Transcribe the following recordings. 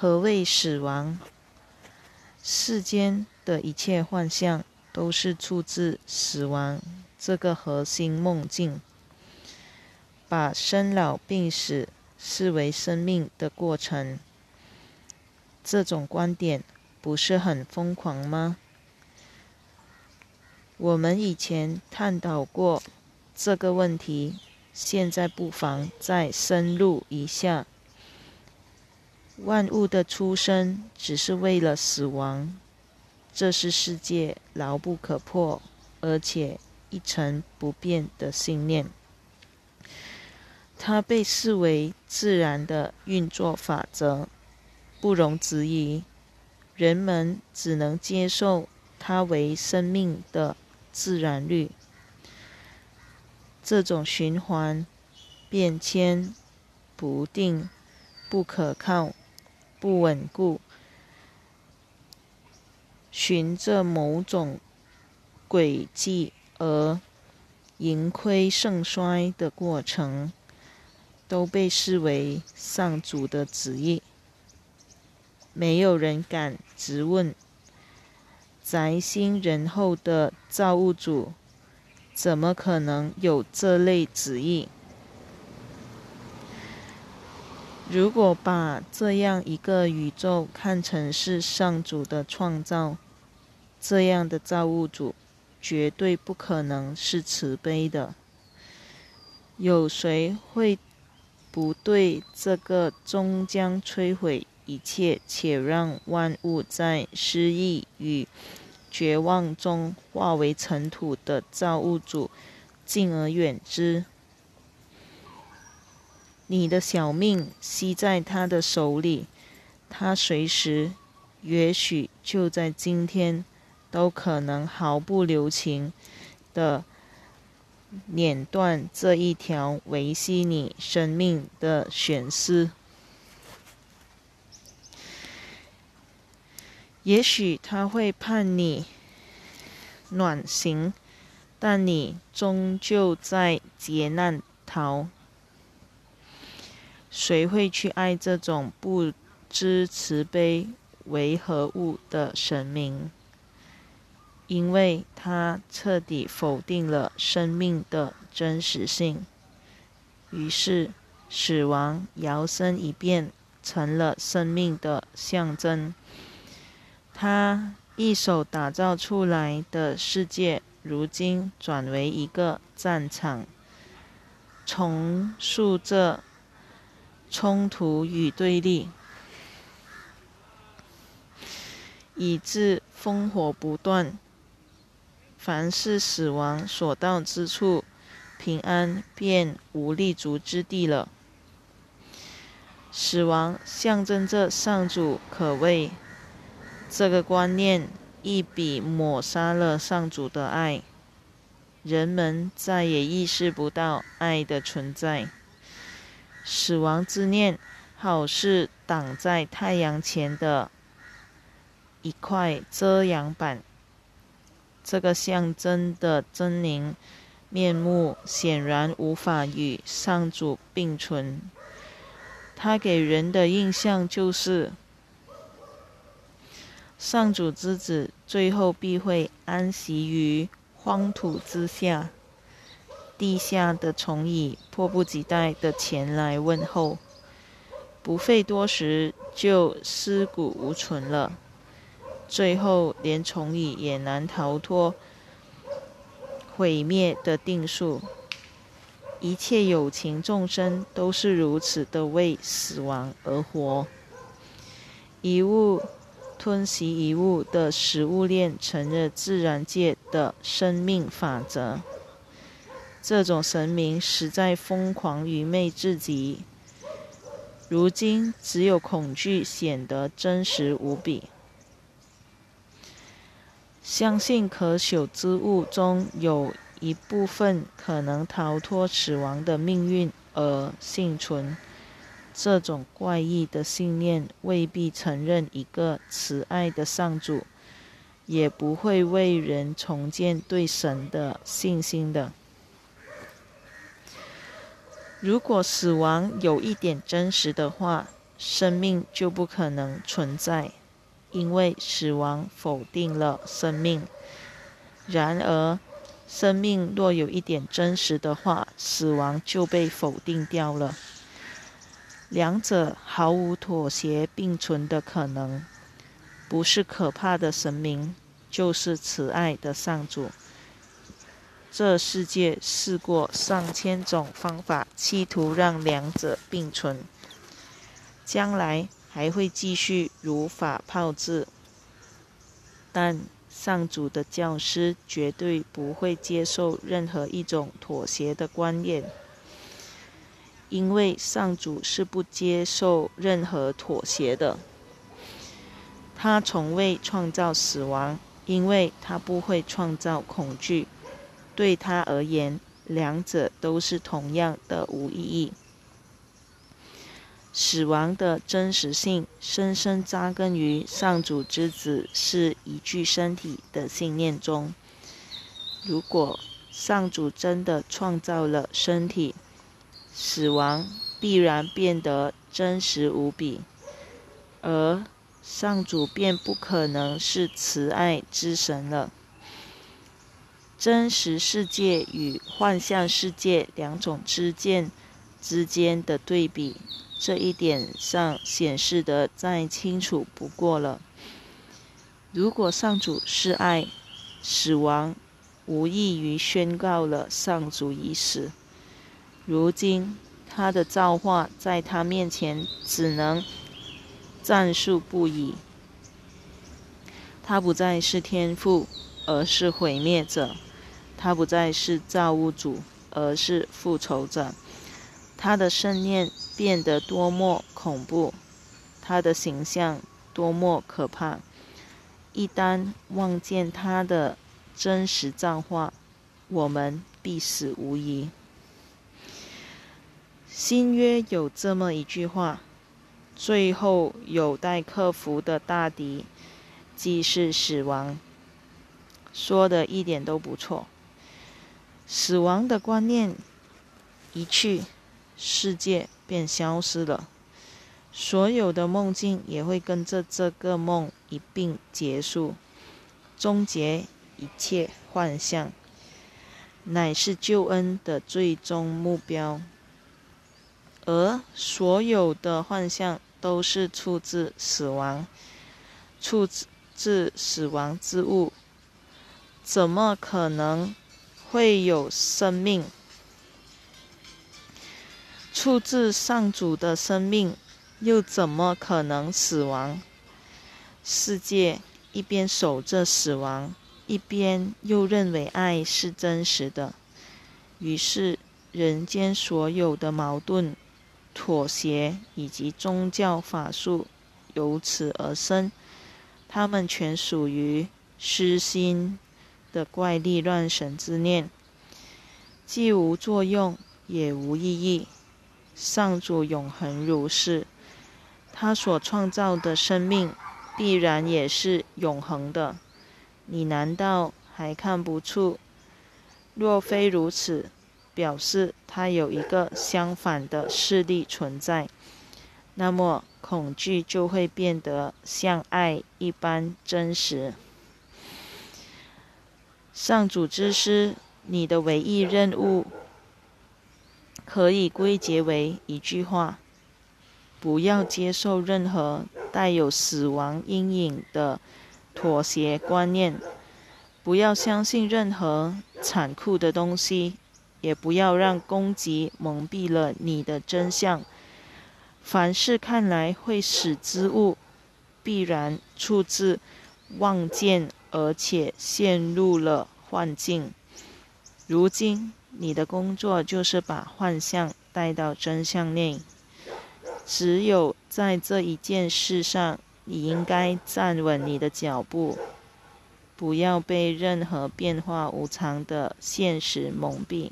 何谓死亡？世间的一切幻象都是出自死亡这个核心梦境，把生老病死视为生命的过程。这种观点不是很疯狂吗？我们以前探讨过这个问题。现在不妨再深入一下。万物的出生只是为了死亡，这是世界牢不可破而且一成不变的信念。它被视为自然的运作法则，不容置疑。人们只能接受它为生命的自然律。这种循环、变迁、不定、不可靠、不稳固，循着某种轨迹而盈亏盛衰的过程，都被视为上主的旨意。没有人敢质问宅心仁厚的造物主。怎么可能有这类旨意？如果把这样一个宇宙看成是上主的创造，这样的造物主绝对不可能是慈悲的。有谁会不对这个终将摧毁一切且让万物在失意与？绝望中化为尘土的造物主，敬而远之。你的小命系在他的手里，他随时，也许就在今天，都可能毫不留情的碾断这一条维系你生命的悬丝。也许他会判你暖刑，但你终究在劫难逃。谁会去爱这种不知慈悲为何物的神明？因为他彻底否定了生命的真实性。于是，死亡摇身一变成了生命的象征。他一手打造出来的世界，如今转为一个战场，重塑着冲突与对立，以致烽火不断。凡是死亡所到之处，平安便无立足之地了。死亡象征着上主可畏。这个观念一笔抹杀了上主的爱，人们再也意识不到爱的存在。死亡之念，好似挡在太阳前的一块遮阳板。这个象征的狰狞面目，显然无法与上主并存。他给人的印象就是。上主之子最后必会安息于荒土之下，地下的虫蚁迫不及待地前来问候，不费多时就尸骨无存了。最后连虫蚁也难逃脱毁灭的定数。一切有情众生都是如此的为死亡而活。一物。吞食一物的食物链，成了自然界的生命法则。这种神明实在疯狂愚昧至极。如今，只有恐惧显得真实无比。相信可朽之物中有一部分可能逃脱死亡的命运而幸存。这种怪异的信念未必承认一个慈爱的上主，也不会为人重建对神的信心的。如果死亡有一点真实的话，生命就不可能存在，因为死亡否定了生命。然而，生命若有一点真实的话，死亡就被否定掉了。两者毫无妥协并存的可能。不是可怕的神明，就是慈爱的上主。这世界试过上千种方法，企图让两者并存，将来还会继续如法炮制。但上主的教师绝对不会接受任何一种妥协的观念，因为上主是不接受任何妥协的。他从未创造死亡，因为他不会创造恐惧。对他而言，两者都是同样的无意义。死亡的真实性深深扎根于上主之子是一具身体的信念中。如果上主真的创造了身体，死亡必然变得真实无比，而上主便不可能是慈爱之神了。真实世界与幻象世界两种之间之间的对比。这一点上显示得再清楚不过了。如果上主是爱，死亡无异于宣告了上主已死。如今他的造化在他面前只能赞数不已。他不再是天赋，而是毁灭者；他不再是造物主，而是复仇者。他的圣念。变得多么恐怖，他的形象多么可怕！一旦望见他的真实造化，我们必死无疑。新约有这么一句话：“最后有待克服的大敌，即是死亡。”说的一点都不错。死亡的观念一去，世界。便消失了，所有的梦境也会跟着这个梦一并结束，终结一切幻象，乃是救恩的最终目标。而所有的幻象都是出自死亡，出自死亡之物，怎么可能会有生命？出自上主的生命，又怎么可能死亡？世界一边守着死亡，一边又认为爱是真实的。于是，人间所有的矛盾、妥协以及宗教法术由此而生。他们全属于失心的怪力乱神之念，既无作用，也无意义。上主永恒如是，他所创造的生命必然也是永恒的。你难道还看不出？若非如此，表示他有一个相反的势力存在，那么恐惧就会变得像爱一般真实。上主之师，你的唯一任务。可以归结为一句话：不要接受任何带有死亡阴影的妥协观念，不要相信任何残酷的东西，也不要让攻击蒙蔽了你的真相。凡是看来会死之物，必然出自望见，而且陷入了幻境。如今。你的工作就是把幻象带到真相内。只有在这一件事上，你应该站稳你的脚步，不要被任何变化无常的现实蒙蔽。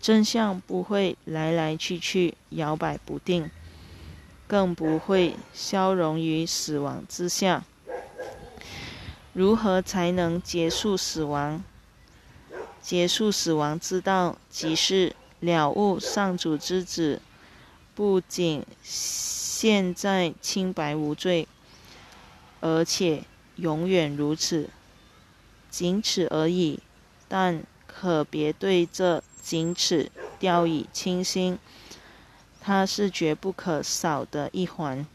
真相不会来来去去、摇摆不定，更不会消融于死亡之下。如何才能结束死亡？结束死亡之道，即是了悟上主之子，不仅现在清白无罪，而且永远如此，仅此而已。但可别对这仅此掉以轻心，它是绝不可少的一环。